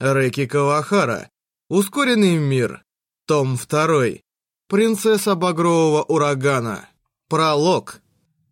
Рэки Кавахара. Ускоренный мир. Том 2. Принцесса Багрового Урагана. Пролог.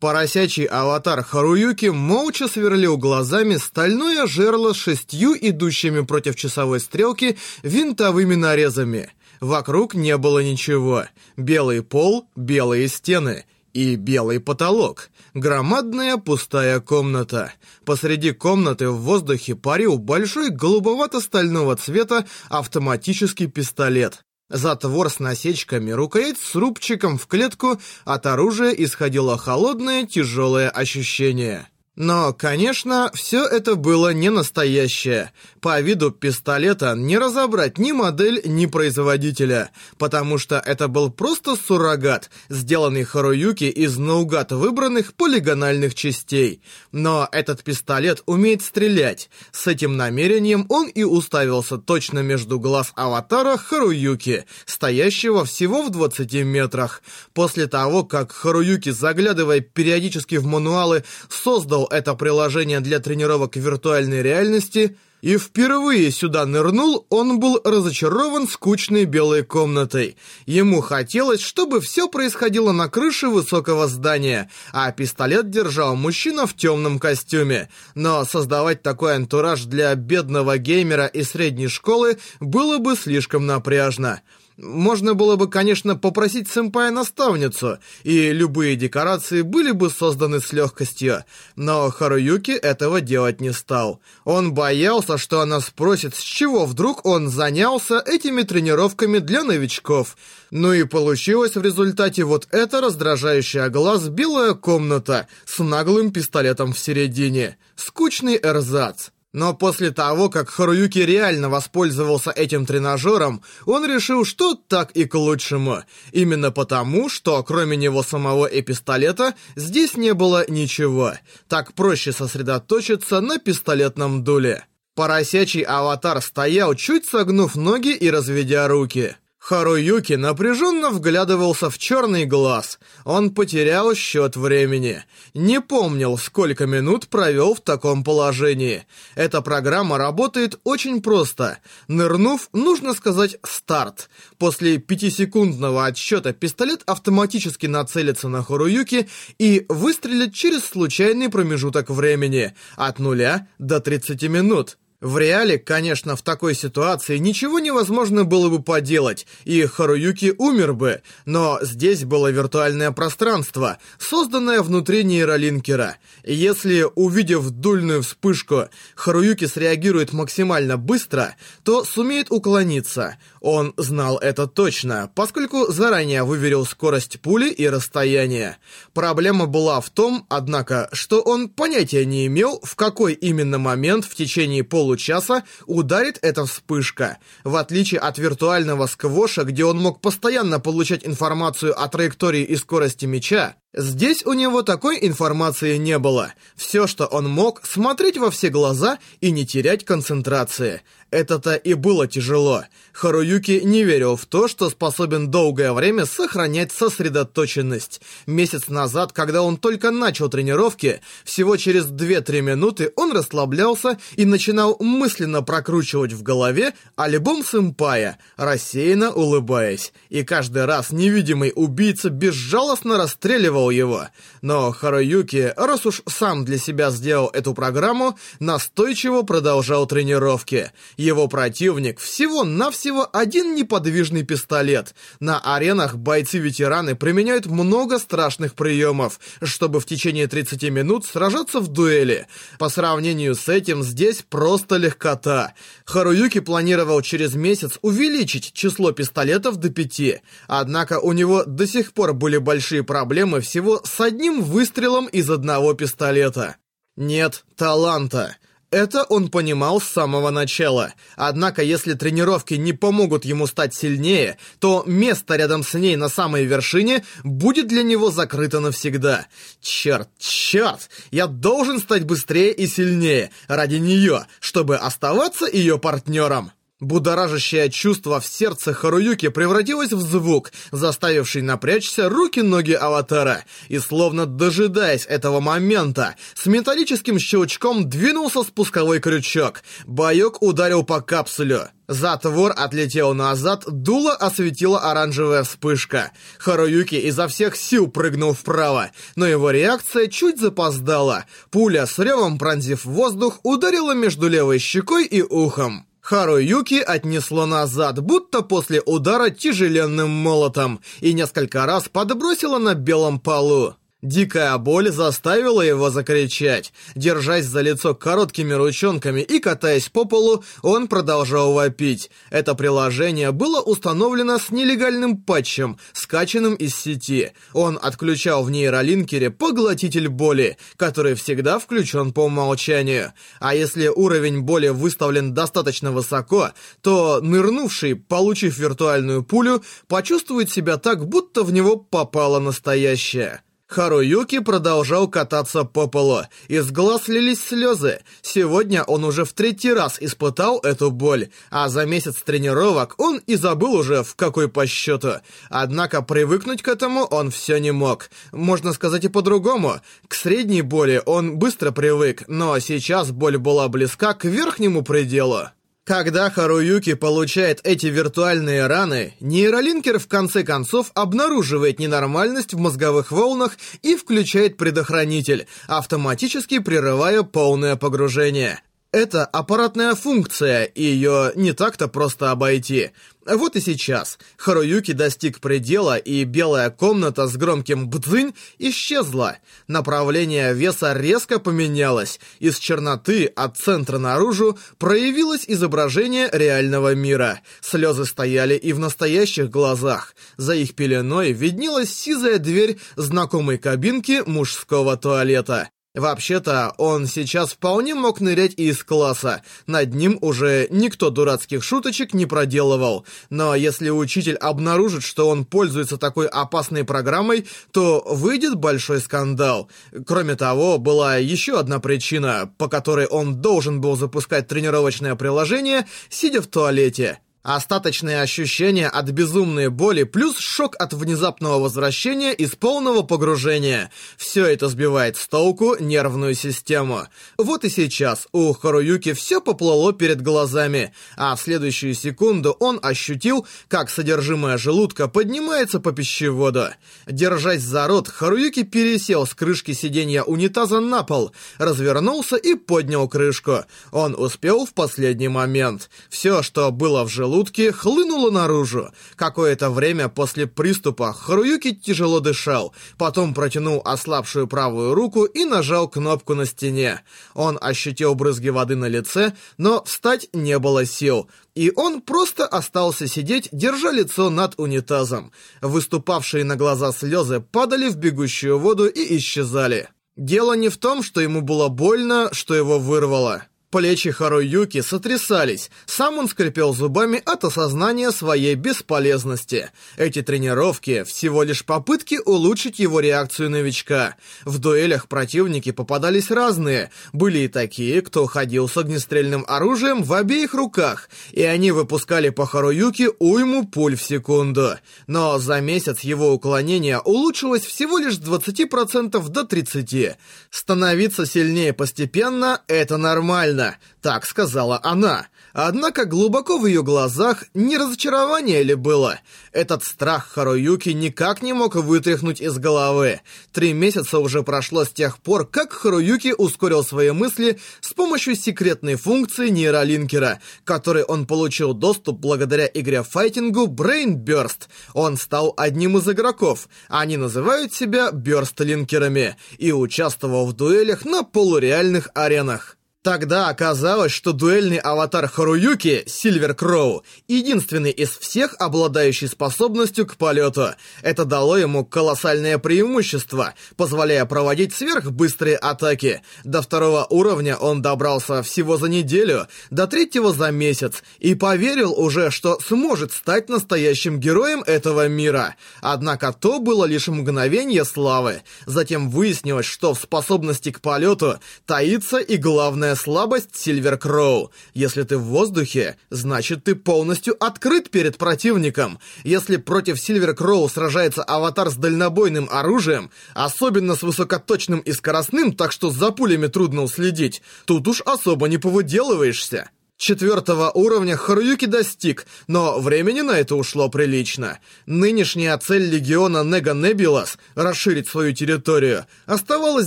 Поросячий аватар Харуюки молча сверлил глазами стальное жерло с шестью идущими против часовой стрелки винтовыми нарезами. Вокруг не было ничего. Белый пол, белые стены и белый потолок. Громадная пустая комната. Посреди комнаты в воздухе парил большой голубовато-стального цвета автоматический пистолет. Затвор с насечками, рукоять с рубчиком в клетку, от оружия исходило холодное тяжелое ощущение. Но, конечно, все это было не настоящее. По виду пистолета не разобрать ни модель, ни производителя, потому что это был просто суррогат, сделанный Харуюки из наугад выбранных полигональных частей. Но этот пистолет умеет стрелять. С этим намерением он и уставился точно между глаз аватара Харуюки, стоящего всего в 20 метрах. После того, как Харуюки, заглядывая периодически в мануалы, создал это приложение для тренировок виртуальной реальности, и впервые сюда нырнул, он был разочарован скучной белой комнатой. Ему хотелось, чтобы все происходило на крыше высокого здания, а пистолет держал мужчина в темном костюме. Но создавать такой антураж для бедного геймера из средней школы было бы слишком напряжно. Можно было бы, конечно, попросить сэмпая-наставницу, и любые декорации были бы созданы с легкостью, но Харуюки этого делать не стал. Он боялся, что она спросит, с чего вдруг он занялся этими тренировками для новичков. Ну и получилось в результате вот эта раздражающая глаз белая комната с наглым пистолетом в середине. Скучный эрзац. Но после того, как Харуюки реально воспользовался этим тренажером, он решил, что так и к лучшему. Именно потому, что кроме него самого и пистолета, здесь не было ничего. Так проще сосредоточиться на пистолетном дуле. Поросячий аватар стоял, чуть согнув ноги и разведя руки. Харуюки напряженно вглядывался в черный глаз. Он потерял счет времени. Не помнил, сколько минут провел в таком положении. Эта программа работает очень просто. Нырнув, нужно сказать «старт». После пятисекундного отсчета пистолет автоматически нацелится на Харуюки и выстрелит через случайный промежуток времени от нуля до 30 минут. В реале, конечно, в такой ситуации ничего невозможно было бы поделать, и Харуюки умер бы, но здесь было виртуальное пространство, созданное внутри нейролинкера. Если, увидев дульную вспышку, Харуюки среагирует максимально быстро, то сумеет уклониться. Он знал это точно, поскольку заранее выверил скорость пули и расстояние. Проблема была в том, однако, что он понятия не имел, в какой именно момент в течение получаса получаса ударит эта вспышка. В отличие от виртуального сквоша, где он мог постоянно получать информацию о траектории и скорости мяча, Здесь у него такой информации не было. Все, что он мог, смотреть во все глаза и не терять концентрации. Это-то и было тяжело. Харуюки не верил в то, что способен долгое время сохранять сосредоточенность. Месяц назад, когда он только начал тренировки, всего через 2-3 минуты он расслаблялся и начинал мысленно прокручивать в голове альбом сэмпая, рассеянно улыбаясь. И каждый раз невидимый убийца безжалостно расстреливал обманывал его. Но Харуюки, раз уж сам для себя сделал эту программу, настойчиво продолжал тренировки. Его противник всего-навсего один неподвижный пистолет. На аренах бойцы-ветераны применяют много страшных приемов, чтобы в течение 30 минут сражаться в дуэли. По сравнению с этим здесь просто легкота. Харуюки планировал через месяц увеличить число пистолетов до 5. Однако у него до сих пор были большие проблемы в всего с одним выстрелом из одного пистолета. Нет таланта. Это он понимал с самого начала. Однако, если тренировки не помогут ему стать сильнее, то место рядом с ней на самой вершине будет для него закрыто навсегда. Черт, черт! Я должен стать быстрее и сильнее ради нее, чтобы оставаться ее партнером. Будоражащее чувство в сердце Харуюки превратилось в звук, заставивший напрячься руки-ноги аватара. И словно дожидаясь этого момента, с металлическим щелчком двинулся спусковой крючок. Боек ударил по капсулю. Затвор отлетел назад, дуло осветила оранжевая вспышка. Харуюки изо всех сил прыгнул вправо, но его реакция чуть запоздала. Пуля с ревом пронзив воздух ударила между левой щекой и ухом. Харуюки отнесло назад, будто после удара тяжеленным молотом, и несколько раз подбросило на белом полу. Дикая боль заставила его закричать. Держась за лицо короткими ручонками и катаясь по полу, он продолжал вопить. Это приложение было установлено с нелегальным патчем, скачанным из сети. Он отключал в нейролинкере поглотитель боли, который всегда включен по умолчанию. А если уровень боли выставлен достаточно высоко, то нырнувший, получив виртуальную пулю, почувствует себя так, будто в него попало настоящее. Харуюки продолжал кататься по полу. Из глаз лились слезы. Сегодня он уже в третий раз испытал эту боль, а за месяц тренировок он и забыл уже в какой по счету. Однако привыкнуть к этому он все не мог. Можно сказать и по-другому. К средней боли он быстро привык, но сейчас боль была близка к верхнему пределу. Когда Харуюки получает эти виртуальные раны, нейролинкер в конце концов обнаруживает ненормальность в мозговых волнах и включает предохранитель, автоматически прерывая полное погружение. Это аппаратная функция, и ее не так-то просто обойти. Вот и сейчас. Харуюки достиг предела, и белая комната с громким «бдзынь» исчезла. Направление веса резко поменялось. Из черноты от центра наружу проявилось изображение реального мира. Слезы стояли и в настоящих глазах. За их пеленой виднелась сизая дверь знакомой кабинки мужского туалета. Вообще-то, он сейчас вполне мог нырять из класса. Над ним уже никто дурацких шуточек не проделывал. Но если учитель обнаружит, что он пользуется такой опасной программой, то выйдет большой скандал. Кроме того, была еще одна причина, по которой он должен был запускать тренировочное приложение, сидя в туалете. Остаточные ощущения от безумной боли плюс шок от внезапного возвращения из полного погружения. Все это сбивает с толку нервную систему. Вот и сейчас у Харуюки все поплыло перед глазами, а в следующую секунду он ощутил, как содержимое желудка поднимается по пищеводу. Держась за рот, Харуюки пересел с крышки сиденья унитаза на пол, развернулся и поднял крышку. Он успел в последний момент. Все, что было в желудке, желудке хлынуло наружу. Какое-то время после приступа Харуюки тяжело дышал, потом протянул ослабшую правую руку и нажал кнопку на стене. Он ощутил брызги воды на лице, но встать не было сил, и он просто остался сидеть, держа лицо над унитазом. Выступавшие на глаза слезы падали в бегущую воду и исчезали. Дело не в том, что ему было больно, что его вырвало. Плечи Харуюки сотрясались, сам он скрипел зубами от осознания своей бесполезности. Эти тренировки — всего лишь попытки улучшить его реакцию новичка. В дуэлях противники попадались разные. Были и такие, кто ходил с огнестрельным оружием в обеих руках, и они выпускали по Харуюке уйму пуль в секунду. Но за месяц его уклонение улучшилось всего лишь с 20% до 30%. Становиться сильнее постепенно — это нормально правильно, так сказала она. Однако глубоко в ее глазах не разочарование ли было? Этот страх Харуюки никак не мог вытряхнуть из головы. Три месяца уже прошло с тех пор, как Харуюки ускорил свои мысли с помощью секретной функции нейролинкера, которой он получил доступ благодаря игре-файтингу Brain Burst. Он стал одним из игроков. Они называют себя Бёрст-линкерами и участвовал в дуэлях на полуреальных аренах. Тогда оказалось, что дуэльный аватар Харуюки, Сильвер Кроу, единственный из всех, обладающий способностью к полету. Это дало ему колоссальное преимущество, позволяя проводить сверхбыстрые атаки. До второго уровня он добрался всего за неделю, до третьего за месяц, и поверил уже, что сможет стать настоящим героем этого мира. Однако то было лишь мгновение славы. Затем выяснилось, что в способности к полету таится и главное главная слабость Сильвер Кроу. Если ты в воздухе, значит ты полностью открыт перед противником. Если против Сильвер Кроу сражается аватар с дальнобойным оружием, особенно с высокоточным и скоростным, так что за пулями трудно уследить, тут уж особо не повыделываешься. Четвертого уровня Харуюки достиг, но времени на это ушло прилично. Нынешняя цель Легиона Нега Небилас — расширить свою территорию — оставалась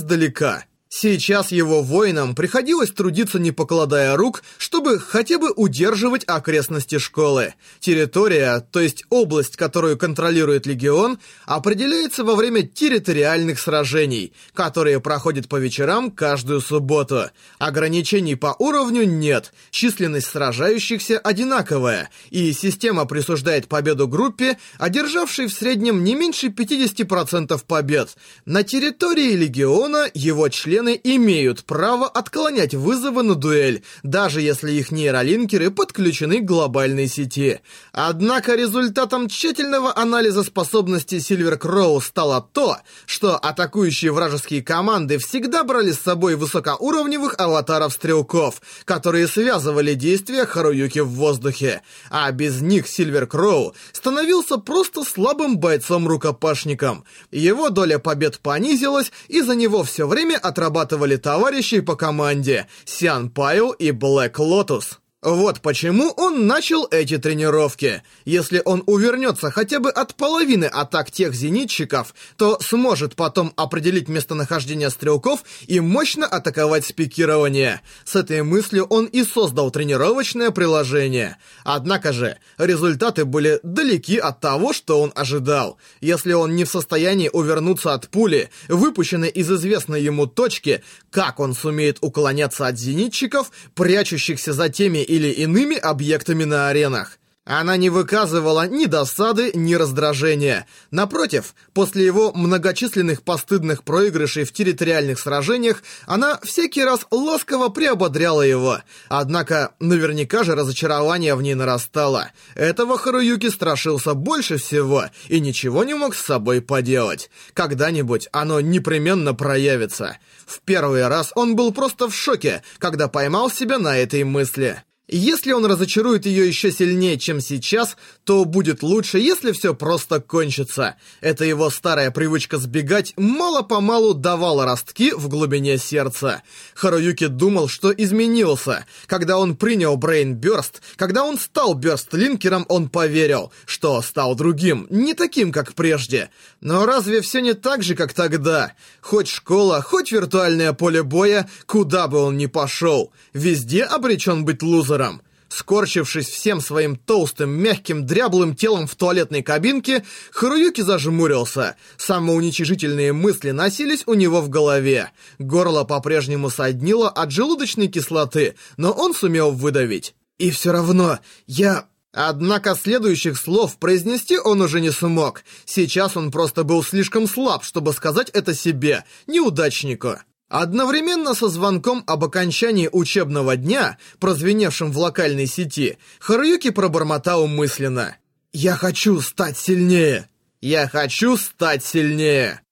далека. Сейчас его воинам приходилось трудиться не покладая рук, чтобы хотя бы удерживать окрестности школы. Территория, то есть область, которую контролирует легион, определяется во время территориальных сражений, которые проходят по вечерам каждую субботу. Ограничений по уровню нет, численность сражающихся одинаковая, и система присуждает победу группе, одержавшей в среднем не меньше 50% побед. На территории легиона его члены члены имеют право отклонять вызовы на дуэль, даже если их нейролинкеры подключены к глобальной сети. Однако результатом тщательного анализа способностей Сильвер Кроу стало то, что атакующие вражеские команды всегда брали с собой высокоуровневых аватаров-стрелков, которые связывали действия Харуюки в воздухе, а без них Сильвер Кроу становился просто слабым бойцом-рукопашником. Его доля побед понизилась, и за него все время отрабатывали отрабатывали товарищи по команде Сиан Пайл и Блэк Лотус. Вот почему он начал эти тренировки. Если он увернется хотя бы от половины атак тех зенитчиков, то сможет потом определить местонахождение стрелков и мощно атаковать с. С этой мыслью он и создал тренировочное приложение. Однако же, результаты были далеки от того, что он ожидал. Если он не в состоянии увернуться от пули, выпущенной из известной ему точки, как он сумеет уклоняться от зенитчиков, прячущихся за теми или иными объектами на аренах. Она не выказывала ни досады, ни раздражения. Напротив, после его многочисленных постыдных проигрышей в территориальных сражениях, она всякий раз ласково приободряла его. Однако, наверняка же разочарование в ней нарастало. Этого Харуюки страшился больше всего и ничего не мог с собой поделать. Когда-нибудь оно непременно проявится. В первый раз он был просто в шоке, когда поймал себя на этой мысли. Если он разочарует ее еще сильнее, чем сейчас, то будет лучше, если все просто кончится. Эта его старая привычка сбегать мало-помалу давала ростки в глубине сердца. Харуюки думал, что изменился. Когда он принял Brain Burst, когда он стал Бёрст-линкером, он поверил, что стал другим, не таким, как прежде. Но разве все не так же, как тогда? Хоть школа, хоть виртуальное поле боя, куда бы он ни пошел, везде обречен быть лузером лузером. Скорчившись всем своим толстым, мягким, дряблым телом в туалетной кабинке, Харуюки зажмурился. Самоуничижительные мысли носились у него в голове. Горло по-прежнему соднило от желудочной кислоты, но он сумел выдавить. «И все равно, я...» Однако следующих слов произнести он уже не смог. Сейчас он просто был слишком слаб, чтобы сказать это себе, неудачнику. Одновременно со звонком об окончании учебного дня, прозвеневшим в локальной сети, Харуюки пробормотал мысленно. «Я хочу стать сильнее! Я хочу стать сильнее!»